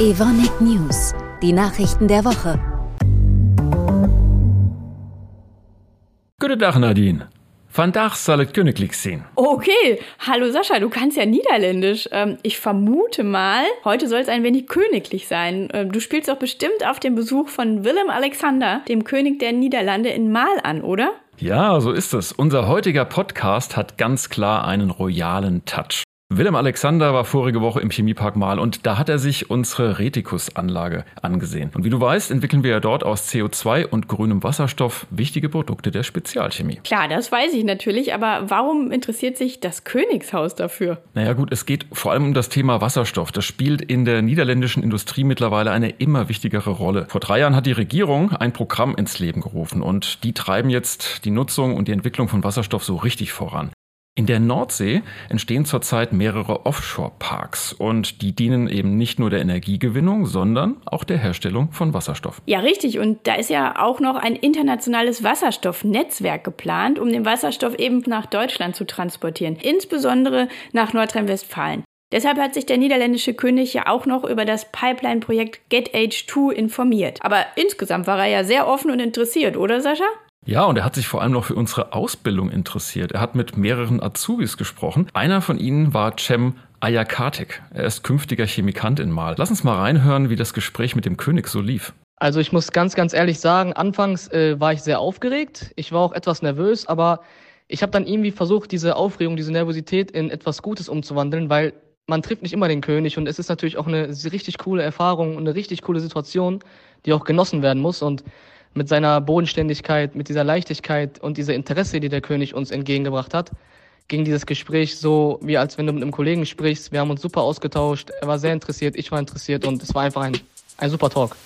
Evonik News, die Nachrichten der Woche. Guten Tag, Nadine. Vandaag soll es königlich sein. Okay, hallo Sascha, du kannst ja Niederländisch. Ähm, ich vermute mal, heute soll es ein wenig königlich sein. Ähm, du spielst doch bestimmt auf den Besuch von Willem Alexander, dem König der Niederlande, in Mal an, oder? Ja, so ist es. Unser heutiger Podcast hat ganz klar einen royalen Touch. Willem Alexander war vorige Woche im Chemiepark Mal und da hat er sich unsere Retikus-Anlage angesehen. Und wie du weißt, entwickeln wir ja dort aus CO2 und grünem Wasserstoff wichtige Produkte der Spezialchemie. Klar, das weiß ich natürlich, aber warum interessiert sich das Königshaus dafür? Naja gut, es geht vor allem um das Thema Wasserstoff. Das spielt in der niederländischen Industrie mittlerweile eine immer wichtigere Rolle. Vor drei Jahren hat die Regierung ein Programm ins Leben gerufen und die treiben jetzt die Nutzung und die Entwicklung von Wasserstoff so richtig voran. In der Nordsee entstehen zurzeit mehrere Offshore-Parks und die dienen eben nicht nur der Energiegewinnung, sondern auch der Herstellung von Wasserstoff. Ja, richtig. Und da ist ja auch noch ein internationales Wasserstoffnetzwerk geplant, um den Wasserstoff eben nach Deutschland zu transportieren, insbesondere nach Nordrhein-Westfalen. Deshalb hat sich der niederländische König ja auch noch über das Pipeline-Projekt GetH2 informiert. Aber insgesamt war er ja sehr offen und interessiert, oder Sascha? Ja, und er hat sich vor allem noch für unsere Ausbildung interessiert. Er hat mit mehreren Azubis gesprochen. Einer von ihnen war Cem Ayakatik. Er ist künftiger Chemikant in Mal. Lass uns mal reinhören, wie das Gespräch mit dem König so lief. Also ich muss ganz, ganz ehrlich sagen, anfangs äh, war ich sehr aufgeregt. Ich war auch etwas nervös, aber ich habe dann irgendwie versucht, diese Aufregung, diese Nervosität in etwas Gutes umzuwandeln, weil man trifft nicht immer den König und es ist natürlich auch eine richtig coole Erfahrung und eine richtig coole Situation, die auch genossen werden muss. Und mit seiner Bodenständigkeit, mit dieser Leichtigkeit und dieser Interesse, die der König uns entgegengebracht hat, ging dieses Gespräch so, wie als wenn du mit einem Kollegen sprichst. Wir haben uns super ausgetauscht. Er war sehr interessiert, ich war interessiert und es war einfach ein, ein super Talk.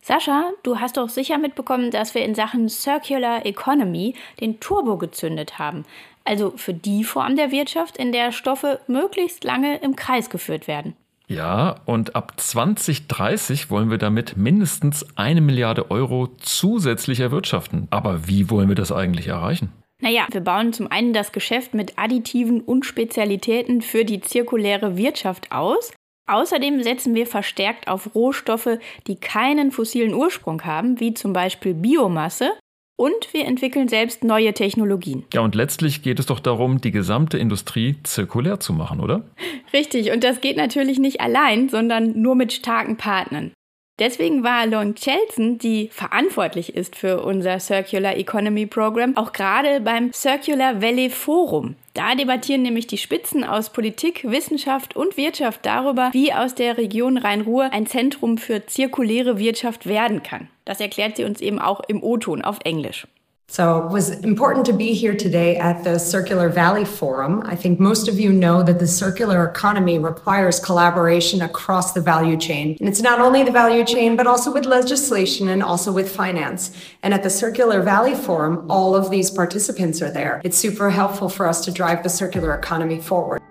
Sascha, du hast doch sicher mitbekommen, dass wir in Sachen Circular Economy den Turbo gezündet haben. Also für die Form der Wirtschaft, in der Stoffe möglichst lange im Kreis geführt werden. Ja, und ab 2030 wollen wir damit mindestens eine Milliarde Euro zusätzlich erwirtschaften. Aber wie wollen wir das eigentlich erreichen? Naja, wir bauen zum einen das Geschäft mit Additiven und Spezialitäten für die zirkuläre Wirtschaft aus. Außerdem setzen wir verstärkt auf Rohstoffe, die keinen fossilen Ursprung haben, wie zum Beispiel Biomasse und wir entwickeln selbst neue Technologien. Ja, und letztlich geht es doch darum, die gesamte Industrie zirkulär zu machen, oder? Richtig, und das geht natürlich nicht allein, sondern nur mit starken Partnern. Deswegen war Long Chelson, die verantwortlich ist für unser Circular Economy Program, auch gerade beim Circular Valley Forum. Da debattieren nämlich die Spitzen aus Politik, Wissenschaft und Wirtschaft darüber, wie aus der Region Rhein-Ruhr ein Zentrum für zirkuläre Wirtschaft werden kann. Das erklärt sie uns eben auch im O-Ton auf Englisch. So it was important to be here today at the Circular Valley Forum. I think most of you know that the circular economy requires collaboration across the value chain. And it's not only the value chain, but also with legislation and also with finance. And at the Circular Valley Forum, all of these participants are there. It's super helpful for us to drive the circular economy forward.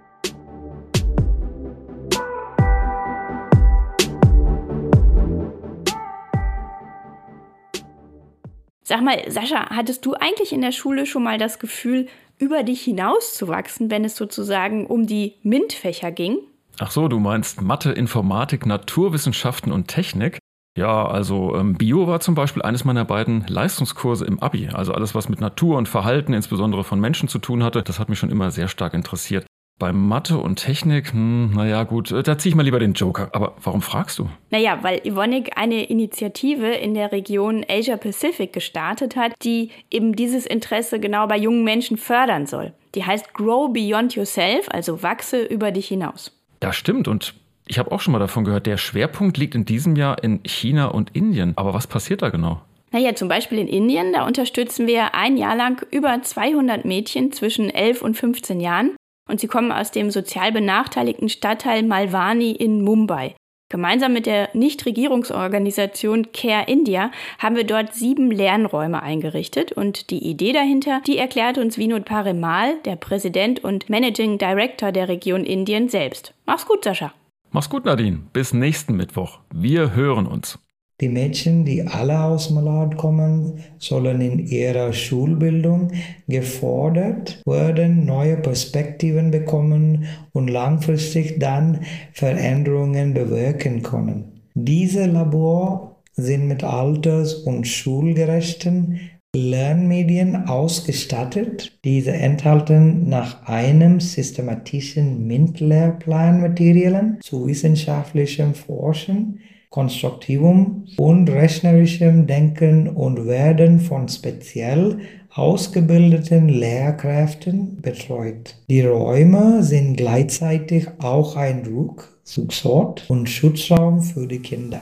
Sag mal, Sascha, hattest du eigentlich in der Schule schon mal das Gefühl, über dich hinauszuwachsen, wenn es sozusagen um die MINT-Fächer ging? Ach so, du meinst Mathe, Informatik, Naturwissenschaften und Technik? Ja, also ähm, Bio war zum Beispiel eines meiner beiden Leistungskurse im Abi. Also alles, was mit Natur und Verhalten, insbesondere von Menschen zu tun hatte, das hat mich schon immer sehr stark interessiert. Bei Mathe und Technik, hm, naja gut, äh, da ziehe ich mal lieber den Joker. Aber warum fragst du? Naja, weil Evonik eine Initiative in der Region Asia Pacific gestartet hat, die eben dieses Interesse genau bei jungen Menschen fördern soll. Die heißt Grow Beyond Yourself, also wachse über dich hinaus. Das stimmt und ich habe auch schon mal davon gehört, der Schwerpunkt liegt in diesem Jahr in China und Indien. Aber was passiert da genau? Naja, zum Beispiel in Indien, da unterstützen wir ein Jahr lang über 200 Mädchen zwischen 11 und 15 Jahren und sie kommen aus dem sozial benachteiligten Stadtteil Malwani in Mumbai. Gemeinsam mit der Nichtregierungsorganisation Care India haben wir dort sieben Lernräume eingerichtet und die Idee dahinter, die erklärt uns Vinod Parimal, der Präsident und Managing Director der Region Indien selbst. Mach's gut, Sascha. Mach's gut, Nadine. Bis nächsten Mittwoch. Wir hören uns. Die Mädchen, die alle aus Malad kommen, sollen in ihrer Schulbildung gefordert werden, neue Perspektiven bekommen und langfristig dann Veränderungen bewirken können. Diese Labor sind mit alters- und schulgerechten Lernmedien ausgestattet. Diese enthalten nach einem systematischen MINT-Lehrplan Materialien zu wissenschaftlichem Forschen, konstruktivem und rechnerischem Denken und werden von speziell ausgebildeten Lehrkräften betreut. Die Räume sind gleichzeitig auch ein Rückzugsort und Schutzraum für die Kinder.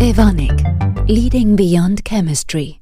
Evonik, Leading Beyond Chemistry.